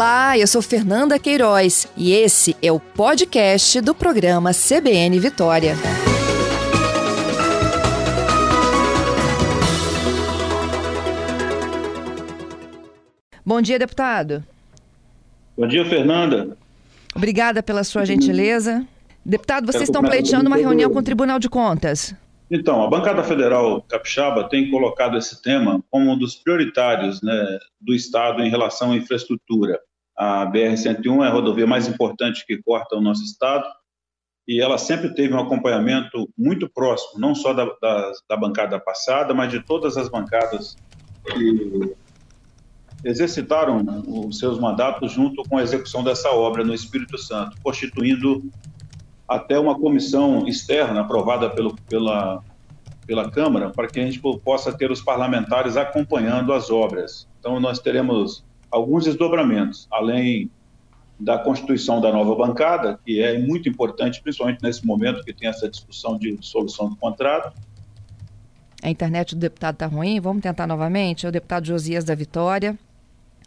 Olá, eu sou Fernanda Queiroz e esse é o podcast do programa CBN Vitória. Bom dia, deputado. Bom dia, Fernanda. Obrigada pela sua gentileza. Deputado, vocês estão pleiteando uma reunião com o Tribunal de Contas. Então, a bancada federal capixaba tem colocado esse tema como um dos prioritários né, do Estado em relação à infraestrutura. A BR-101 é a rodovia mais importante que corta o nosso Estado e ela sempre teve um acompanhamento muito próximo, não só da, da, da bancada passada, mas de todas as bancadas que exercitaram os seus mandatos junto com a execução dessa obra no Espírito Santo, constituindo até uma comissão externa aprovada pelo, pela, pela Câmara para que a gente possa ter os parlamentares acompanhando as obras. Então, nós teremos alguns desdobramentos, além da constituição da nova bancada, que é muito importante, principalmente nesse momento que tem essa discussão de solução do contrato. A internet do deputado está ruim, vamos tentar novamente. É o deputado Josias da Vitória.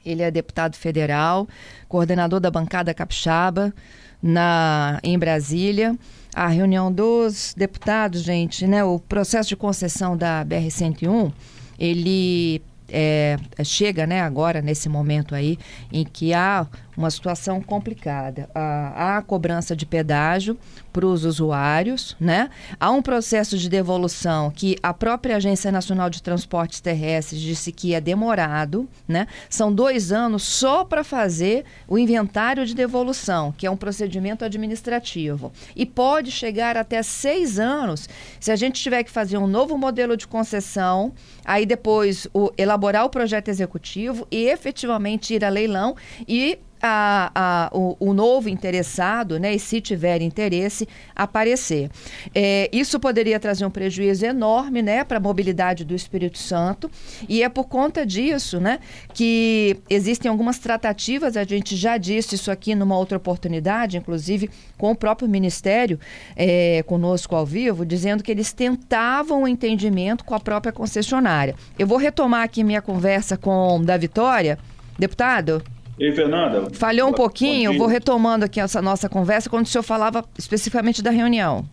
Ele é deputado federal, coordenador da bancada capixaba na, em Brasília. A reunião dos deputados, gente, né? O processo de concessão da BR-101, ele é, chega né, agora, nesse momento aí, em que há uma situação complicada. Há, há cobrança de pedágio para os usuários, né? Há um processo de devolução que a própria Agência Nacional de Transportes Terrestres disse que é demorado, né? São dois anos só para fazer o inventário de devolução, que é um procedimento administrativo. E pode chegar até seis anos se a gente tiver que fazer um novo modelo de concessão, aí depois o, elaborar o projeto executivo e efetivamente ir a leilão e a, a, o, o, novo interessado, né, e se tiver interesse, aparecer. É, isso poderia trazer um prejuízo enorme né, para a mobilidade do Espírito Santo, e é por conta disso né, que existem algumas tratativas, a gente já disse isso aqui numa outra oportunidade, inclusive com o próprio Ministério é, conosco ao vivo, dizendo que eles tentavam o um entendimento com a própria concessionária. Eu vou retomar aqui minha conversa com da Vitória. Deputado? Ei, Fernanda. Falhou um pouquinho, vou retomando aqui essa nossa conversa quando o senhor falava especificamente da reunião.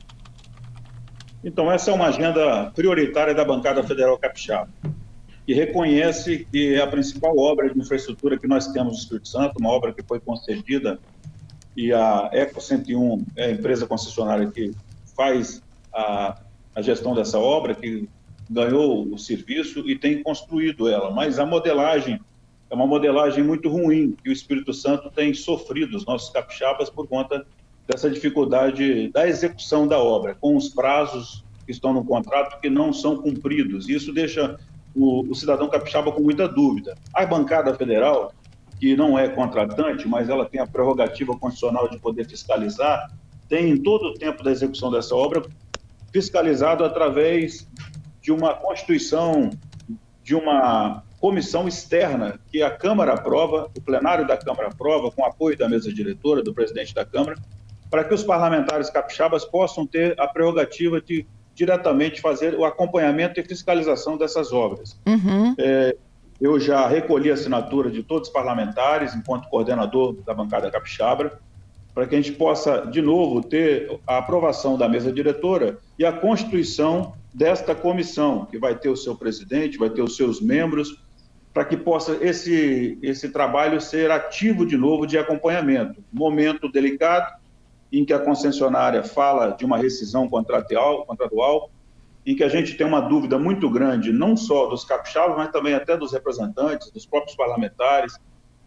Então, essa é uma agenda prioritária da bancada federal capixaba, que reconhece que é a principal obra de infraestrutura que nós temos no Espírito Santo, uma obra que foi concedida e a Eco 101 é a empresa concessionária que faz a, a gestão dessa obra, que ganhou o serviço e tem construído ela, mas a modelagem é uma modelagem muito ruim que o Espírito Santo tem sofrido, os nossos capixabas, por conta dessa dificuldade da execução da obra, com os prazos que estão no contrato que não são cumpridos. Isso deixa o, o cidadão capixaba com muita dúvida. A bancada federal, que não é contratante, mas ela tem a prerrogativa constitucional de poder fiscalizar, tem em todo o tempo da execução dessa obra fiscalizado através de uma constituição, de uma comissão externa que a Câmara aprova, o plenário da Câmara aprova, com apoio da mesa diretora, do presidente da Câmara, para que os parlamentares capixabas possam ter a prerrogativa de diretamente fazer o acompanhamento e fiscalização dessas obras. Uhum. É, eu já recolhi a assinatura de todos os parlamentares, enquanto coordenador da bancada capixaba, para que a gente possa, de novo, ter a aprovação da mesa diretora e a constituição desta comissão, que vai ter o seu presidente, vai ter os seus membros, para que possa esse, esse trabalho ser ativo de novo de acompanhamento. Momento delicado em que a concessionária fala de uma rescisão contratual, contratual em que a gente tem uma dúvida muito grande, não só dos capixabas, mas também até dos representantes, dos próprios parlamentares,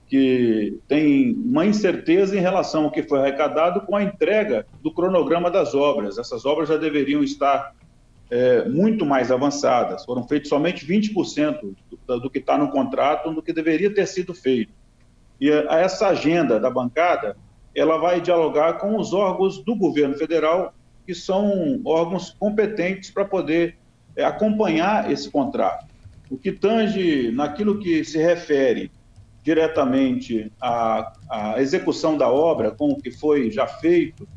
que tem uma incerteza em relação ao que foi arrecadado com a entrega do cronograma das obras. Essas obras já deveriam estar é, muito mais avançadas. Foram feitos somente 20% do, do que está no contrato, do que deveria ter sido feito. E a, essa agenda da bancada, ela vai dialogar com os órgãos do governo federal, que são órgãos competentes para poder é, acompanhar esse contrato. O que tange naquilo que se refere diretamente à, à execução da obra, com o que foi já feito,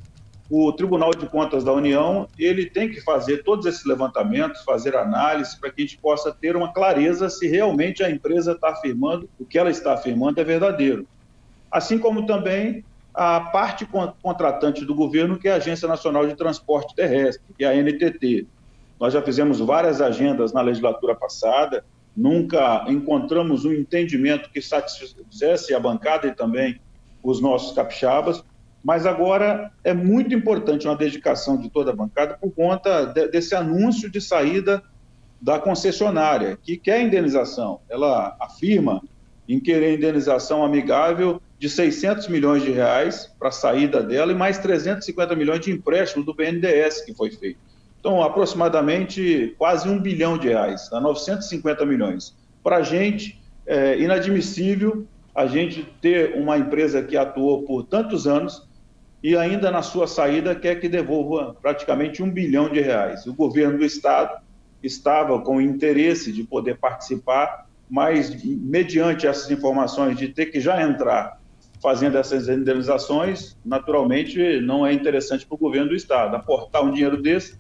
o Tribunal de Contas da União ele tem que fazer todos esses levantamentos, fazer análise para que a gente possa ter uma clareza se realmente a empresa está afirmando o que ela está afirmando é verdadeiro. assim como também a parte contratante do governo, que é a Agência Nacional de Transporte Terrestre, que é a NTT. Nós já fizemos várias agendas na legislatura passada, nunca encontramos um entendimento que satisfizesse a bancada e também os nossos capixabas, mas agora é muito importante uma dedicação de toda a bancada por conta de, desse anúncio de saída da concessionária, que quer indenização. Ela afirma em querer indenização amigável de 600 milhões de reais para a saída dela e mais 350 milhões de empréstimo do BNDES que foi feito. Então, aproximadamente quase um bilhão de reais, dá 950 milhões. Para a gente, é inadmissível a gente ter uma empresa que atuou por tantos anos e ainda na sua saída quer que devolva praticamente um bilhão de reais. O governo do Estado estava com interesse de poder participar, mas mediante essas informações de ter que já entrar fazendo essas indenizações, naturalmente não é interessante para o governo do Estado aportar um dinheiro desse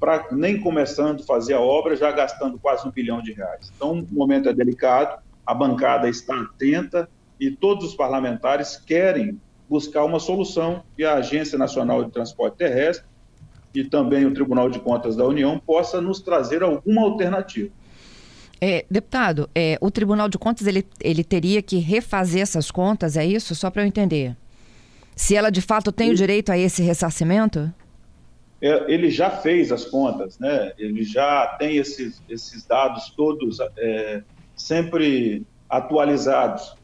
para nem começando a fazer a obra, já gastando quase um bilhão de reais. Então, o momento é delicado, a bancada está atenta e todos os parlamentares querem buscar uma solução que a Agência Nacional de Transporte Terrestre e também o Tribunal de Contas da União possa nos trazer alguma alternativa. É, deputado, é, o Tribunal de Contas ele, ele teria que refazer essas contas, é isso? Só para eu entender. Se ela de fato tem o direito a esse ressarcimento? É, ele já fez as contas, né? ele já tem esses, esses dados todos é, sempre atualizados.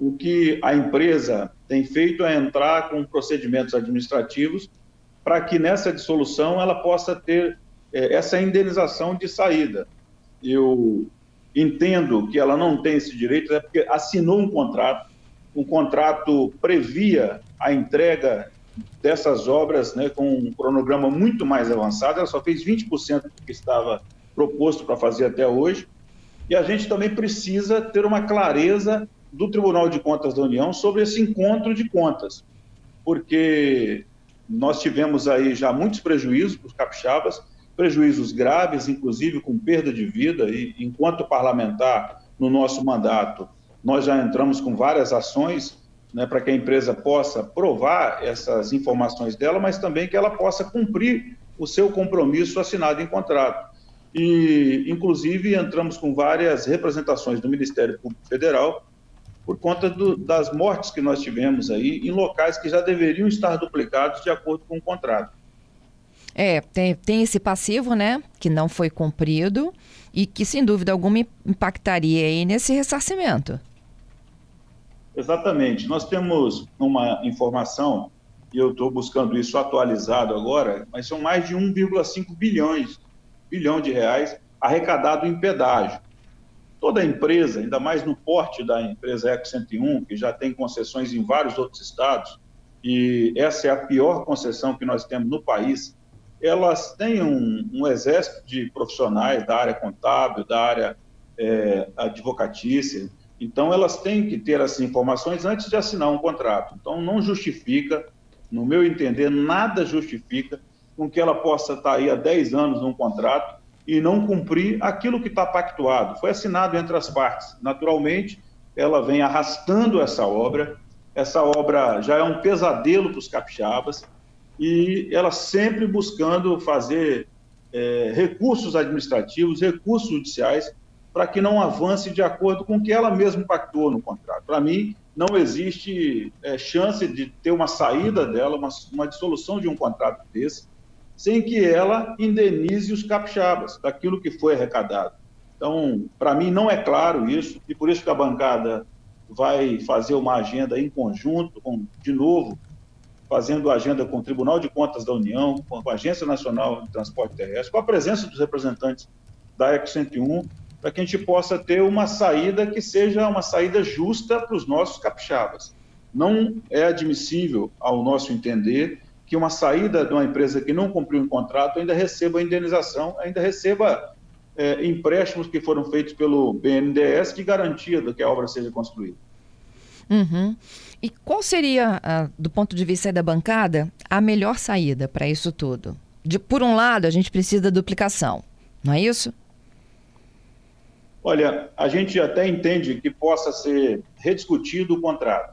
O que a empresa tem feito é entrar com procedimentos administrativos para que nessa dissolução ela possa ter é, essa indenização de saída. Eu entendo que ela não tem esse direito, é porque assinou um contrato, o contrato previa a entrega dessas obras né, com um cronograma muito mais avançado, ela só fez 20% do que estava proposto para fazer até hoje, e a gente também precisa ter uma clareza do Tribunal de Contas da União sobre esse encontro de contas, porque nós tivemos aí já muitos prejuízos para os capixabas, prejuízos graves, inclusive com perda de vida, e enquanto parlamentar, no nosso mandato, nós já entramos com várias ações né, para que a empresa possa provar essas informações dela, mas também que ela possa cumprir o seu compromisso assinado em contrato. E, inclusive, entramos com várias representações do Ministério Público Federal por conta do, das mortes que nós tivemos aí em locais que já deveriam estar duplicados de acordo com o contrato. É, tem, tem esse passivo, né, que não foi cumprido e que, sem dúvida alguma, impactaria aí nesse ressarcimento. Exatamente. Nós temos uma informação, e eu estou buscando isso atualizado agora, mas são mais de 1,5 bilhões bilhão de reais arrecadado em pedágio. Toda empresa, ainda mais no porte da empresa Eco 101, que já tem concessões em vários outros estados, e essa é a pior concessão que nós temos no país, elas têm um, um exército de profissionais da área contábil, da área é, advocatícia, então, elas têm que ter essas informações antes de assinar um contrato. Então, não justifica, no meu entender, nada justifica com que ela possa estar aí há 10 anos num contrato e não cumprir aquilo que está pactuado. Foi assinado entre as partes. Naturalmente, ela vem arrastando essa obra. Essa obra já é um pesadelo para os capixabas e ela sempre buscando fazer é, recursos administrativos, recursos judiciais para que não avance de acordo com o que ela mesma pactuou no contrato. Para mim, não existe é, chance de ter uma saída dela, uma, uma dissolução de um contrato desse, sem que ela indenize os capixabas daquilo que foi arrecadado. Então, para mim, não é claro isso, e por isso que a bancada vai fazer uma agenda em conjunto, com, de novo, fazendo agenda com o Tribunal de Contas da União, com a Agência Nacional de Transporte Terrestre, com a presença dos representantes da ECO 101, para que a gente possa ter uma saída que seja uma saída justa para os nossos capixabas. Não é admissível, ao nosso entender, que uma saída de uma empresa que não cumpriu um contrato ainda receba a indenização, ainda receba é, empréstimos que foram feitos pelo BNDES de garantia de que a obra seja construída. Uhum. E qual seria, ah, do ponto de vista da bancada, a melhor saída para isso tudo? De, por um lado, a gente precisa da duplicação, não é isso? Olha, a gente até entende que possa ser rediscutido o contrato.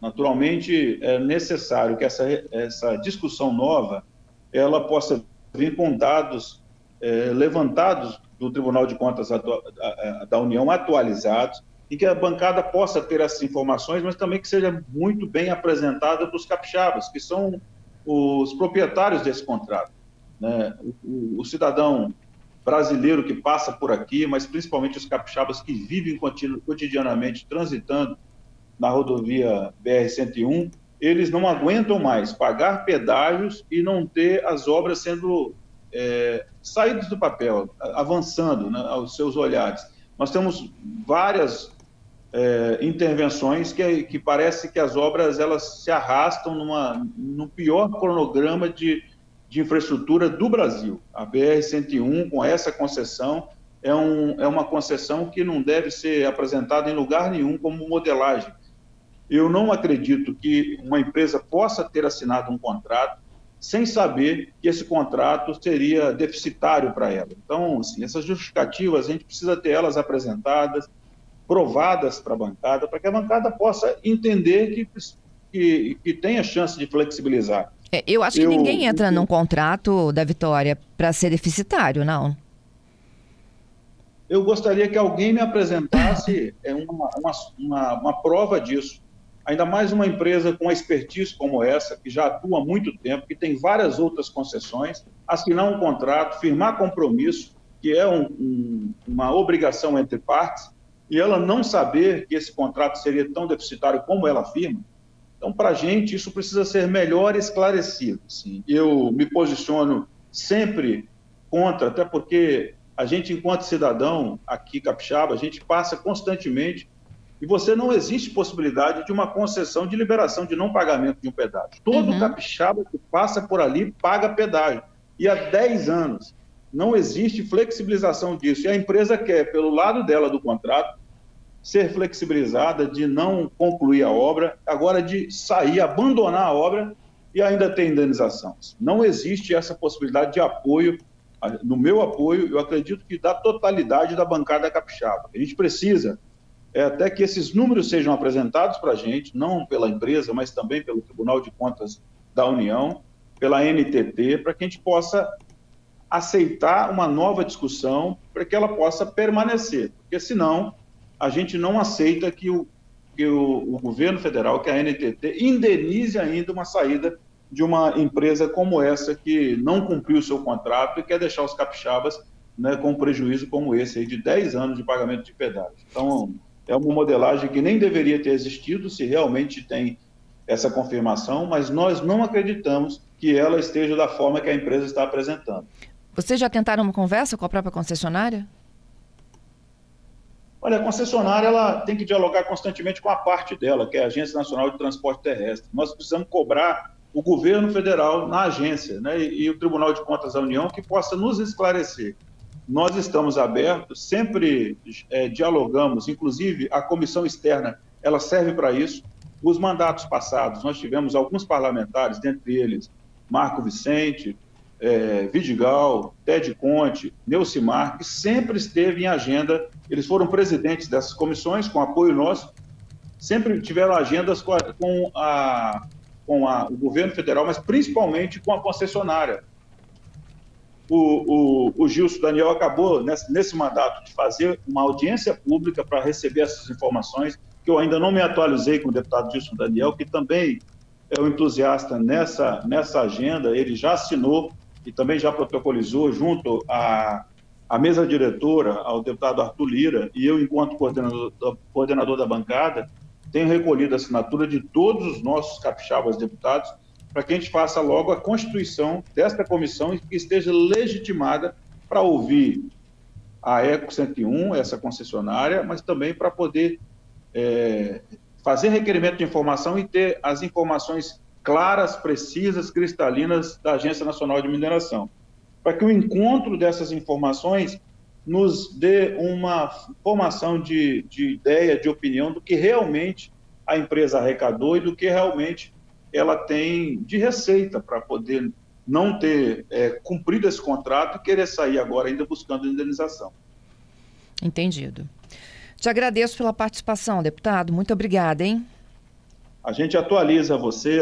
Naturalmente, é necessário que essa, essa discussão nova ela possa vir com dados é, levantados do Tribunal de Contas da União atualizados e que a bancada possa ter essas informações, mas também que seja muito bem apresentada para os capixabas, que são os proprietários desse contrato. Né? O, o, cidadão brasileiro que passa por aqui, mas principalmente os capixabas que vivem cotidianamente transitando na rodovia BR-101, eles não aguentam mais pagar pedágios e não ter as obras sendo é, saídas do papel, avançando né, aos seus olhares. Nós temos várias é, intervenções que, que parece que as obras elas se arrastam numa, no pior cronograma de, de infraestrutura do Brasil. A BR-101, com essa concessão, é, um, é uma concessão que não deve ser apresentada em lugar nenhum como modelagem. Eu não acredito que uma empresa possa ter assinado um contrato sem saber que esse contrato seria deficitário para ela. Então, assim, essas justificativas, a gente precisa ter elas apresentadas, provadas para a bancada, para que a bancada possa entender que, que, que tem a chance de flexibilizar. É, eu acho que eu, ninguém entra eu, num contrato da Vitória para ser deficitário, não. Eu gostaria que alguém me apresentasse é, uma, uma, uma, uma prova disso. Ainda mais uma empresa com uma expertise como essa, que já atua há muito tempo, que tem várias outras concessões, assinar um contrato, firmar compromisso, que é um, um, uma obrigação entre partes, e ela não saber que esse contrato seria tão deficitário como ela afirma, então, para a gente, isso precisa ser melhor esclarecido. Sim. Eu me posiciono sempre contra, até porque a gente, enquanto cidadão aqui capixaba, a gente passa constantemente e você não existe possibilidade de uma concessão de liberação de não pagamento de um pedágio. Todo uhum. capixaba que passa por ali paga pedágio. E há 10 anos não existe flexibilização disso. E a empresa quer, pelo lado dela do contrato, ser flexibilizada, de não concluir a obra, agora de sair, abandonar a obra e ainda ter indenização. Não existe essa possibilidade de apoio. No meu apoio, eu acredito que da totalidade da bancada capixaba. A gente precisa é, até que esses números sejam apresentados para a gente, não pela empresa, mas também pelo Tribunal de Contas da União, pela NTT, para que a gente possa aceitar uma nova discussão, para que ela possa permanecer, porque senão a gente não aceita que o, que o, o governo federal, que a NTT, indenize ainda uma saída de uma empresa como essa que não cumpriu o seu contrato e quer deixar os capixabas né, com prejuízo como esse aí de 10 anos de pagamento de pedágio. Então, é uma modelagem que nem deveria ter existido se realmente tem essa confirmação, mas nós não acreditamos que ela esteja da forma que a empresa está apresentando. Vocês já tentaram uma conversa com a própria concessionária? Olha, a concessionária ela tem que dialogar constantemente com a parte dela, que é a Agência Nacional de Transporte Terrestre. Nós precisamos cobrar o governo federal na agência né, e, e o Tribunal de Contas da União que possa nos esclarecer. Nós estamos abertos, sempre é, dialogamos, inclusive a comissão externa, ela serve para isso. Os mandatos passados, nós tivemos alguns parlamentares, dentre eles Marco Vicente, é, Vidigal, Ted Conte, Neucimar, que sempre esteve em agenda, eles foram presidentes dessas comissões, com apoio nosso, sempre tiveram agendas com, a, com, a, o governo federal, mas principalmente com a concessionária. O, o, o Gilson Daniel acabou, nesse, nesse mandato, de fazer uma audiência pública para receber essas informações, que eu ainda não me atualizei com o deputado Gilson Daniel, que também é um entusiasta nessa, nessa agenda, ele já assinou e também já protocolizou junto à, à mesa diretora, ao deputado Arthur Lira, e eu, enquanto coordenador, coordenador da bancada, tenho recolhido a assinatura de todos os nossos capixabas deputados para que a gente faça logo a constituição desta comissão e que esteja legitimada para ouvir a Eco 101, essa concessionária, mas também para poder é, fazer requerimento de informação e ter as informações claras, precisas, cristalinas da Agência Nacional de Mineração, para que o encontro dessas informações nos dê uma formação de, de ideia, de opinião do que realmente a empresa arrecadou e do que realmente ela tem de receita para poder não ter é, cumprido esse contrato e querer sair agora ainda buscando indenização. Entendido. Te agradeço pela participação, deputado. Muito obrigada, hein? A gente atualiza você,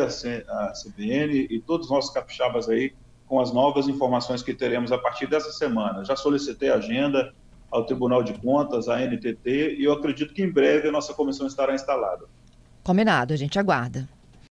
a CBN e todos os nossos capixabas aí com as novas informações que teremos a partir dessa semana. Já solicitei a agenda ao Tribunal de Contas, à NTT, e eu acredito que em breve a nossa comissão estará instalada. Combinado, a gente aguarda.